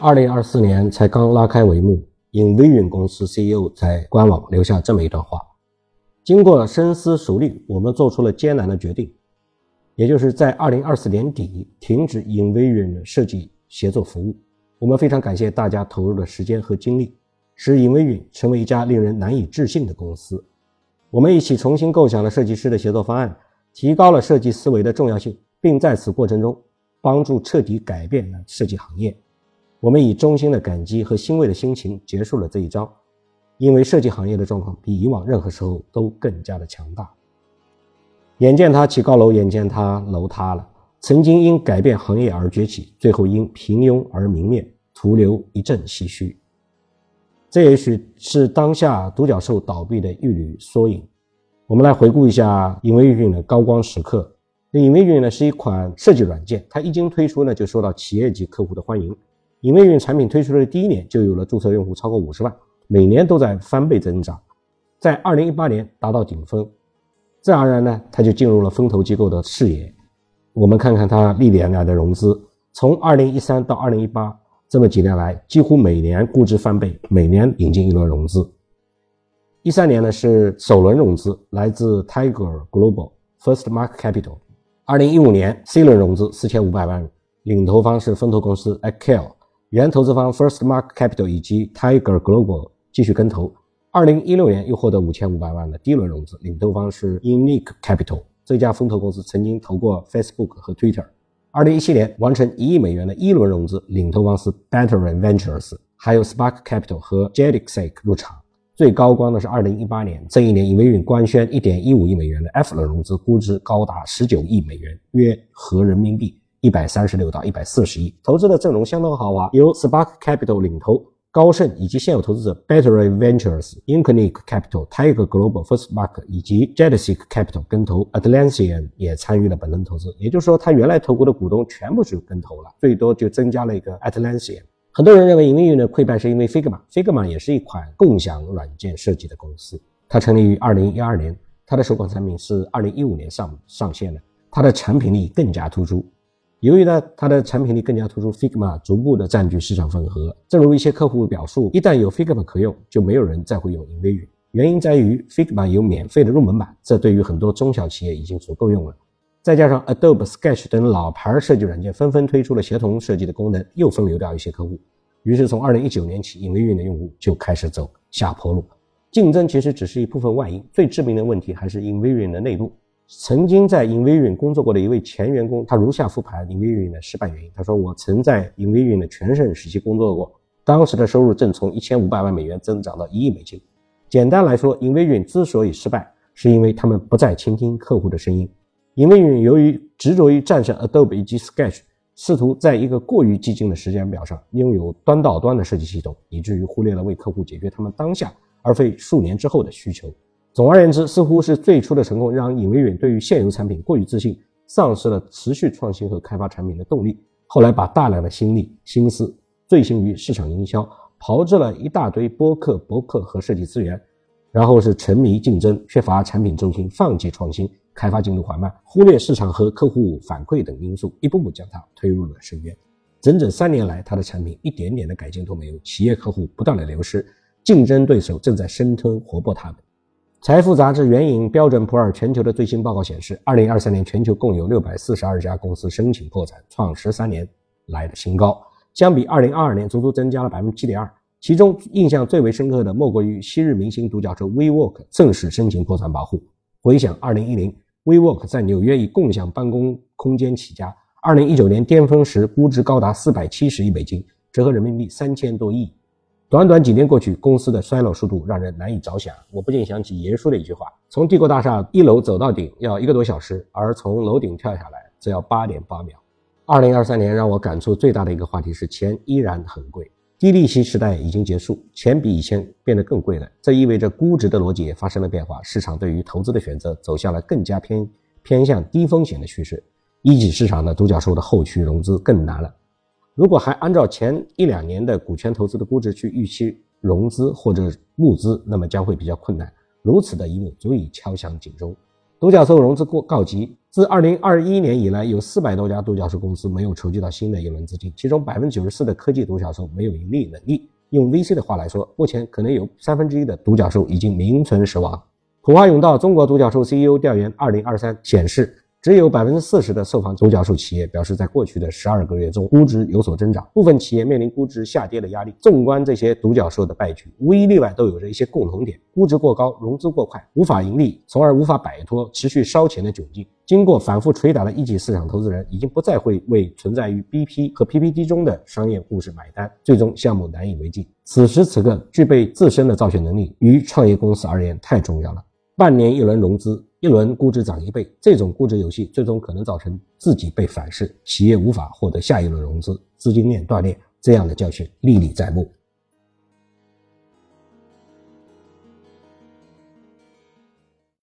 二零二四年才刚拉开帷幕，，InVision 公司 CEO 在官网留下这么一段话：经过深思熟虑，我们做出了艰难的决定，也就是在二零二四年底停止 InVision 的设计协作服务。我们非常感谢大家投入的时间和精力，使 InVision 成为一家令人难以置信的公司。我们一起重新构想了设计师的协作方案，提高了设计思维的重要性，并在此过程中帮助彻底改变了设计行业。我们以衷心的感激和欣慰的心情结束了这一招，因为设计行业的状况比以往任何时候都更加的强大。眼见他起高楼，眼见他楼塌了。曾经因改变行业而崛起，最后因平庸而泯灭，徒留一阵唏嘘。这也许是当下独角兽倒闭的一缕缩影。我们来回顾一下影微云的高光时刻。影微云呢是一款设计软件，它一经推出呢就受到企业级客户的欢迎。影微云产品推出的第一年就有了注册用户超过五十万，每年都在翻倍增长，在二零一八年达到顶峰，自然而然呢，它就进入了风投机构的视野。我们看看它历年来的融资，从二零一三到二零一八这么几年来，几乎每年估值翻倍，每年引进一轮融资。一三年呢是首轮融资，来自 Tiger Global First Mark Capital。二零一五年 C 轮融资四千五百万，领投方是风投公司 Accel。原投资方 First Mark Capital 以及 Tiger Global 继续跟投。二零一六年又获得五千五百万的第一轮融资，领投方是 Unique Capital。这家风投公司曾经投过 Facebook 和 Twitter。二零一七年完成一亿美元的一轮融资，领投方是 Battery Ventures，还有 Spark Capital 和 j e t i x a k 入场。最高光的是二零一八年，这一年影微云官宣一点一五亿美元的 F 轮融资，估值高达十九亿美元，约合人民币。一百三十六到一百四十亿，投资的阵容相当豪华，由 Spark Capital 领投，高盛以及现有投资者 Battery Ventures、Unique Capital、Tiger Global、First Mark 以及 Jessic Capital 跟投，Atlassian 也参与了本轮投资。也就是说，他原来投过的股东全部是跟投了，最多就增加了一个 Atlassian。很多人认为营运的溃败是因为 Figma，Figma 也是一款共享软件设计的公司，它成立于二零一二年，它的首款产品是二零一五年上上线的，它的产品力更加突出。由于呢，它的产品力更加突出，Figma 逐步的占据市场份额。正如一些客户表述，一旦有 Figma 可用，就没有人再会用影微云。原因在于 Figma 有免费的入门版，这对于很多中小企业已经足够用了。再加上 Adobe Sketch 等老牌设计软件纷纷推出了协同设计的功能，又分流掉一些客户。于是从2019年起，影微云的用户就开始走下坡路。竞争其实只是一部分外因，最致命的问题还是影微云的内部。曾经在 InVision 工作过的一位前员工，他如下复盘 InVision 的失败原因。他说：“我曾在 InVision 的全盛时期工作过，当时的收入正从一千五百万美元增长到一亿美金。简单来说，，InVision 之所以失败，是因为他们不再倾听客户的声音。InVision 由于执着于战胜 Adobe 以及 Sketch，试图在一个过于激进的时间表上拥有端到端的设计系统，以至于忽略了为客户解决他们当下而非数年之后的需求。”总而言之，似乎是最初的成功让尹维远对于现有产品过于自信，丧失了持续创新和开发产品的动力。后来把大量的心力、心思醉心于市场营销，炮制了一大堆播客、博客和设计资源，然后是沉迷竞争，缺乏产品中心，放弃创新，开发进度缓慢，忽略市场和客户反馈等因素，一步步将它推入了深渊。整整三年来，他的产品一点点的改进都没有，企业客户不断的流失，竞争对手正在生吞活剥他们。财富杂志援引标准普尔全球的最新报告显示，二零二三年全球共有六百四十二家公司申请破产，创十三年来的新高，相比二零二二年足足增加了百分之七点二。其中印象最为深刻的莫过于昔日明星独角兽 WeWork 正式申请破产保护。回想二零一零，WeWork 在纽约以共享办公空间起家，二零一九年巅峰时估值高达四百七十亿美金，折合人民币三千多亿。短短几年过去，公司的衰落速度让人难以着想。我不禁想起爷叔的一句话：“从帝国大厦一楼走到顶要一个多小时，而从楼顶跳下来只要八点八秒。”二零二三年让我感触最大的一个话题是，钱依然很贵。低利息时代已经结束，钱比以前变得更贵了。这意味着估值的逻辑也发生了变化，市场对于投资的选择走向了更加偏偏向低风险的趋势。一级市场的独角兽的后续融资更难了。如果还按照前一两年的股权投资的估值去预期融资或者募资，那么将会比较困难。如此的一幕足以敲响警钟。独角兽融资过告急，自二零二一年以来，有四百多家独角兽公司没有筹集到新的一轮资金，其中百分之九十四的科技独角兽没有盈利能力。用 VC 的话来说，目前可能有三分之一的独角兽已经名存实亡。普华永道中国独角兽 CEO 调研二零二三显示。只有百分之四十的受访独角兽企业表示，在过去的十二个月中，估值有所增长。部分企业面临估值下跌的压力。纵观这些独角兽的败局，无一例外都有着一些共同点：估值过高，融资过快，无法盈利，从而无法摆脱持续烧钱的窘境。经过反复捶打的一级市场投资人，已经不再会为存在于 BP 和 PPT 中的商业故事买单，最终项目难以为继。此时此刻，具备自身的造血能力，于创业公司而言太重要了。半年一轮融资。一轮估值涨一倍，这种估值游戏最终可能造成自己被反噬，企业无法获得下一轮融资，资金链断裂，这样的教训历历在目。